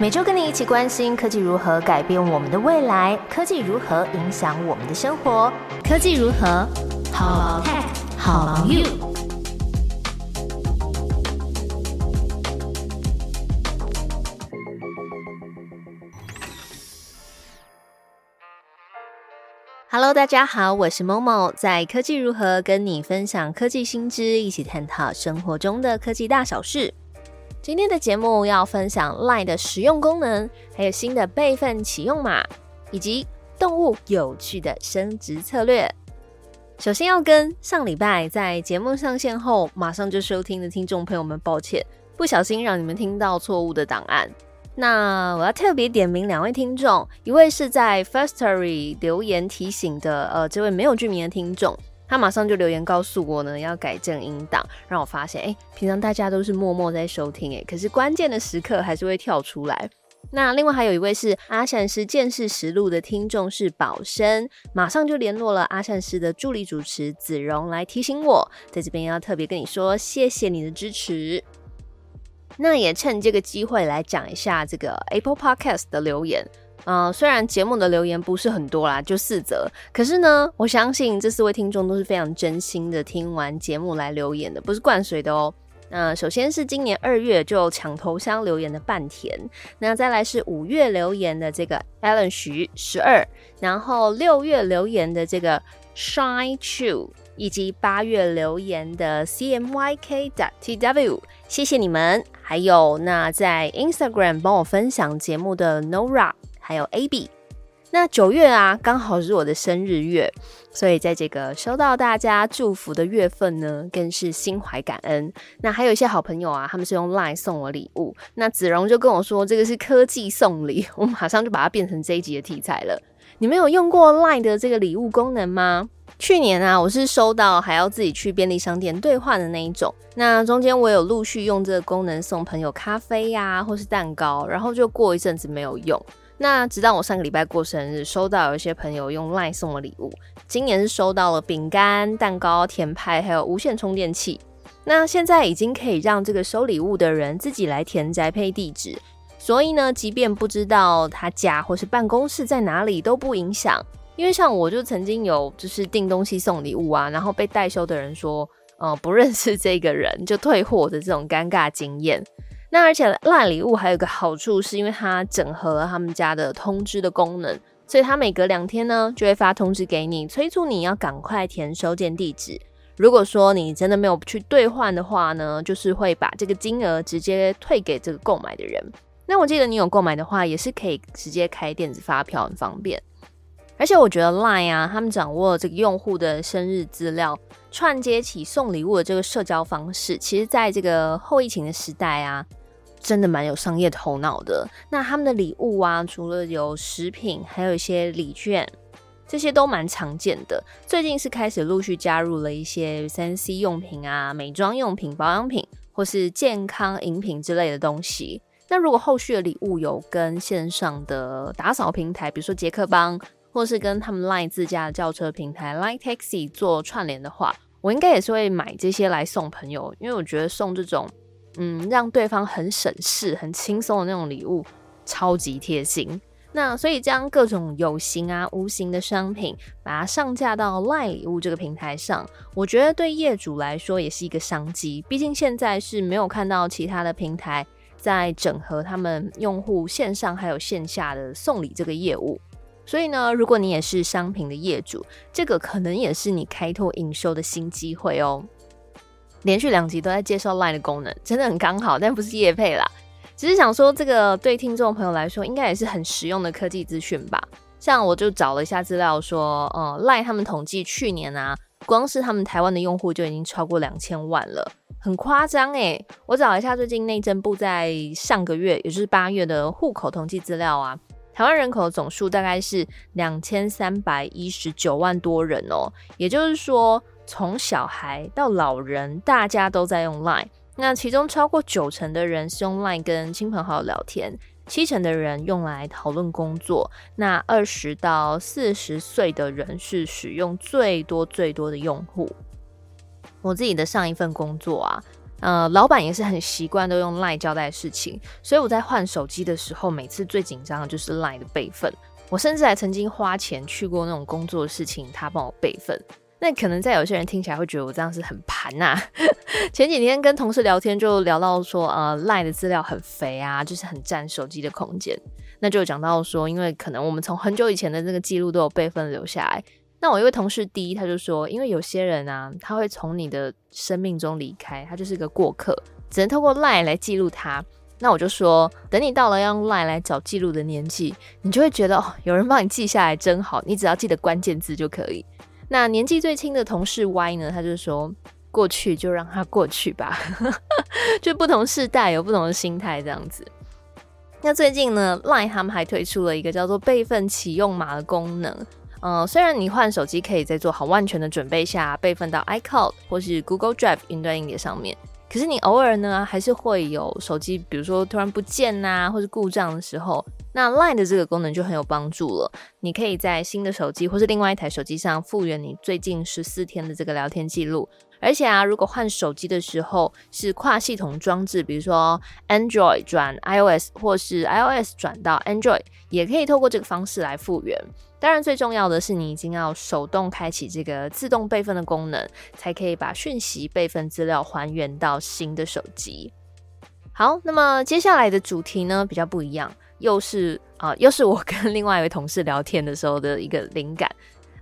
每周跟你一起关心科技如何改变我们的未来，科技如何影响我们的生活，科技如何好 tech 好 you。Hello，大家好，我是某某，在科技如何跟你分享科技新知，一起探讨生活中的科技大小事。今天的节目要分享 Line 的实用功能，还有新的备份启用码，以及动物有趣的升值策略。首先要跟上礼拜在节目上线后马上就收听的听众朋友们抱歉，不小心让你们听到错误的档案。那我要特别点名两位听众，一位是在 Firstory 留言提醒的，呃，这位没有剧名的听众。他马上就留言告诉我呢，要改正音档，让我发现，哎，平常大家都是默默在收听，哎，可是关键的时刻还是会跳出来。那另外还有一位是阿善师见识实录的听众是宝生，马上就联络了阿善师的助理主持子荣来提醒我，在这边要特别跟你说，谢谢你的支持。那也趁这个机会来讲一下这个 Apple Podcast 的留言。嗯，虽然节目的留言不是很多啦，就四则，可是呢，我相信这四位听众都是非常真心的听完节目来留言的，不是灌水的哦。那首先是今年二月就抢头香留言的半田，那再来是五月留言的这个 Alan 徐十二，然后六月留言的这个 Shine Chu，以及八月留言的 CMYK TW，谢谢你们。还有那在 Instagram 帮我分享节目的 Nora。还有 AB，那九月啊，刚好是我的生日月，所以在这个收到大家祝福的月份呢，更是心怀感恩。那还有一些好朋友啊，他们是用 LINE 送我礼物，那子荣就跟我说，这个是科技送礼，我马上就把它变成这一集的题材了。你们有用过 LINE 的这个礼物功能吗？去年啊，我是收到还要自己去便利商店兑换的那一种。那中间我有陆续用这个功能送朋友咖啡呀，或是蛋糕，然后就过一阵子没有用。那直到我上个礼拜过生日，收到有一些朋友用 LINE 送我礼物。今年是收到了饼干、蛋糕、甜派，还有无线充电器。那现在已经可以让这个收礼物的人自己来填宅配地址，所以呢，即便不知道他家或是办公室在哪里都不影响。因为像我就曾经有就是订东西送礼物啊，然后被代收的人说，呃，不认识这个人就退货的这种尴尬经验。那而且烂礼物还有一个好处，是因为它整合了他们家的通知的功能，所以它每隔两天呢就会发通知给你，催促你要赶快填收件地址。如果说你真的没有去兑换的话呢，就是会把这个金额直接退给这个购买的人。那我记得你有购买的话，也是可以直接开电子发票，很方便。而且我觉得 Line 啊，他们掌握这个用户的生日资料，串接起送礼物的这个社交方式，其实在这个后疫情的时代啊。真的蛮有商业头脑的。那他们的礼物啊，除了有食品，还有一些礼券，这些都蛮常见的。最近是开始陆续加入了一些三 C 用品啊、美妆用品、保养品，或是健康饮品之类的东西。那如果后续的礼物有跟线上的打扫平台，比如说杰克邦，或是跟他们 Line 自家的轿车平台 Line Taxi 做串联的话，我应该也是会买这些来送朋友，因为我觉得送这种。嗯，让对方很省事、很轻松的那种礼物，超级贴心。那所以将各种有形啊、无形的商品，把它上架到赖礼物这个平台上，我觉得对业主来说也是一个商机。毕竟现在是没有看到其他的平台在整合他们用户线上还有线下的送礼这个业务。所以呢，如果你也是商品的业主，这个可能也是你开拓营收的新机会哦。连续两集都在介绍 Line 的功能，真的很刚好，但不是夜配啦，只是想说这个对听众朋友来说，应该也是很实用的科技资讯吧。像我就找了一下资料，说，呃，Line 他们统计去年啊，光是他们台湾的用户就已经超过两千万了，很夸张诶。我找一下最近内政部在上个月，也就是八月的户口统计资料啊，台湾人口总数大概是两千三百一十九万多人哦，也就是说。从小孩到老人，大家都在用 Line。那其中超过九成的人是用 Line 跟亲朋好友聊天，七成的人用来讨论工作。那二十到四十岁的人是使用最多最多的用户。我自己的上一份工作啊，呃，老板也是很习惯都用 Line 交代事情，所以我在换手机的时候，每次最紧张的就是 Line 的备份。我甚至还曾经花钱去过那种工作的事情，他帮我备份。那可能在有些人听起来会觉得我这样是很盘呐。前几天跟同事聊天，就聊到说，呃赖的资料很肥啊，就是很占手机的空间。那就讲到说，因为可能我们从很久以前的那个记录都有备份留下来。那我一位同事第一，他就说，因为有些人啊，他会从你的生命中离开，他就是个过客，只能透过赖来记录他。那我就说，等你到了要用 Line 来找记录的年纪，你就会觉得哦，有人帮你记下来真好，你只要记得关键字就可以。那年纪最轻的同事 Y 呢，他就说，过去就让它过去吧，就不同世代有不同的心态这样子。那最近呢，Line 他们还推出了一个叫做备份启用码的功能。嗯，虽然你换手机可以在做好万全的准备下备份到 iCloud 或是 Google Drive 云端硬碟上面，可是你偶尔呢还是会有手机，比如说突然不见呐，或是故障的时候，那 Line 的这个功能就很有帮助了。你可以在新的手机或是另外一台手机上复原你最近十四天的这个聊天记录。而且啊，如果换手机的时候是跨系统装置，比如说 Android 转 iOS 或是 iOS 转到 Android，也可以透过这个方式来复原。当然，最重要的是你已经要手动开启这个自动备份的功能，才可以把讯息备份资料还原到新的手机。好，那么接下来的主题呢比较不一样，又是啊，又是我跟另外一位同事聊天的时候的一个灵感。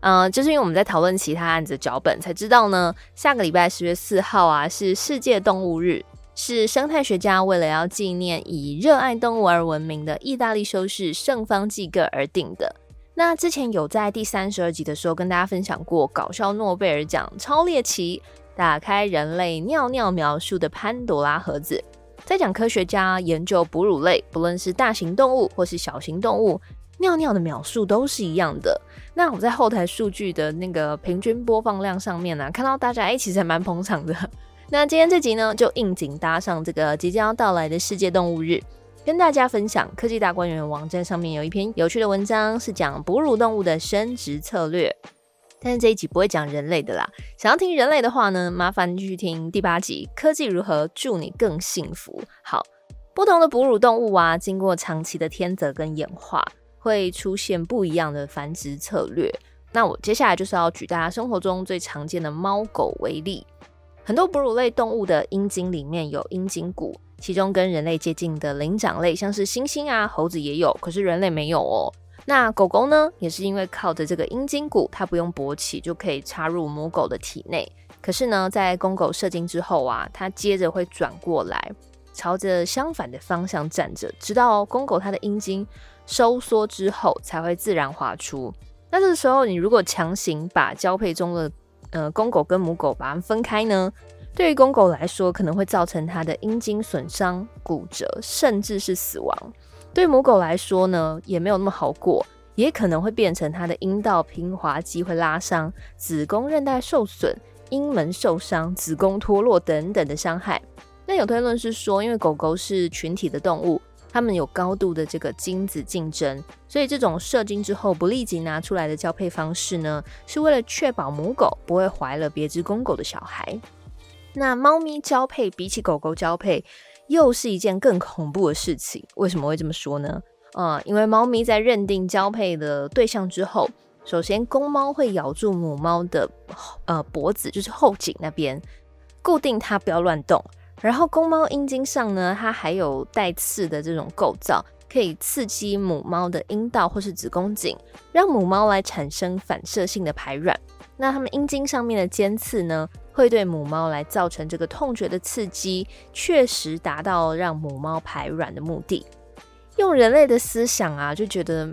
嗯，就是因为我们在讨论其他案子脚本，才知道呢，下个礼拜十月四号啊是世界动物日，是生态学家为了要纪念以热爱动物而闻名的意大利修士圣方济各而定的。那之前有在第三十二集的时候跟大家分享过搞笑诺贝尔奖超猎奇，打开人类尿尿描述的潘多拉盒子，在讲科学家研究哺乳类，不论是大型动物或是小型动物，尿尿的描述都是一样的。那我在后台数据的那个平均播放量上面呢，看到大家哎其实还蛮捧场的。那今天这集呢，就应景搭上这个即将要到来的世界动物日。跟大家分享，科技大观园网站上面有一篇有趣的文章，是讲哺乳动物的生殖策略。但是这一集不会讲人类的啦。想要听人类的话呢，麻烦继续听第八集《科技如何助你更幸福》。好，不同的哺乳动物啊，经过长期的天择跟演化，会出现不一样的繁殖策略。那我接下来就是要举大家生活中最常见的猫狗为例。很多哺乳类动物的阴茎里面有阴茎骨。其中跟人类接近的灵长类，像是猩猩啊、猴子也有，可是人类没有哦。那狗狗呢，也是因为靠着这个阴茎骨，它不用勃起就可以插入母狗的体内。可是呢，在公狗射精之后啊，它接着会转过来，朝着相反的方向站着，直到公狗它的阴茎收缩之后，才会自然滑出。那这个时候，你如果强行把交配中的呃公狗跟母狗把它分开呢？对于公狗来说，可能会造成它的阴茎损伤、骨折，甚至是死亡。对母狗来说呢，也没有那么好过，也可能会变成它的阴道平滑肌会拉伤、子宫韧带受损、阴门受伤、子宫脱落等等的伤害。那有推论是说，因为狗狗是群体的动物，它们有高度的这个精子竞争，所以这种射精之后不立即拿出来的交配方式呢，是为了确保母狗不会怀了别只公狗的小孩。那猫咪交配比起狗狗交配，又是一件更恐怖的事情。为什么会这么说呢？呃，因为猫咪在认定交配的对象之后，首先公猫会咬住母猫的呃脖子，就是后颈那边，固定它不要乱动。然后公猫阴茎上呢，它还有带刺的这种构造，可以刺激母猫的阴道或是子宫颈，让母猫来产生反射性的排卵。那它们阴茎上面的尖刺呢？会对母猫来造成这个痛觉的刺激，确实达到让母猫排卵的目的。用人类的思想啊，就觉得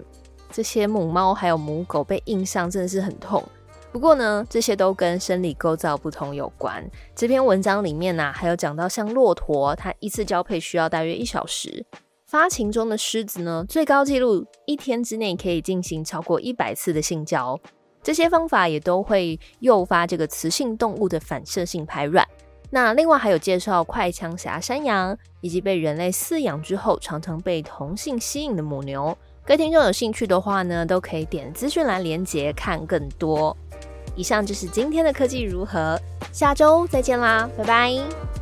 这些母猫还有母狗被硬上真的是很痛。不过呢，这些都跟生理构造不同有关。这篇文章里面呢，还有讲到像骆驼，它一次交配需要大约一小时；发情中的狮子呢，最高纪录一天之内可以进行超过一百次的性交。这些方法也都会诱发这个雌性动物的反射性排卵。那另外还有介绍快枪侠山羊，以及被人类饲养之后常常被同性吸引的母牛。各位听众有兴趣的话呢，都可以点资讯栏连接看更多。以上就是今天的科技如何，下周再见啦，拜拜。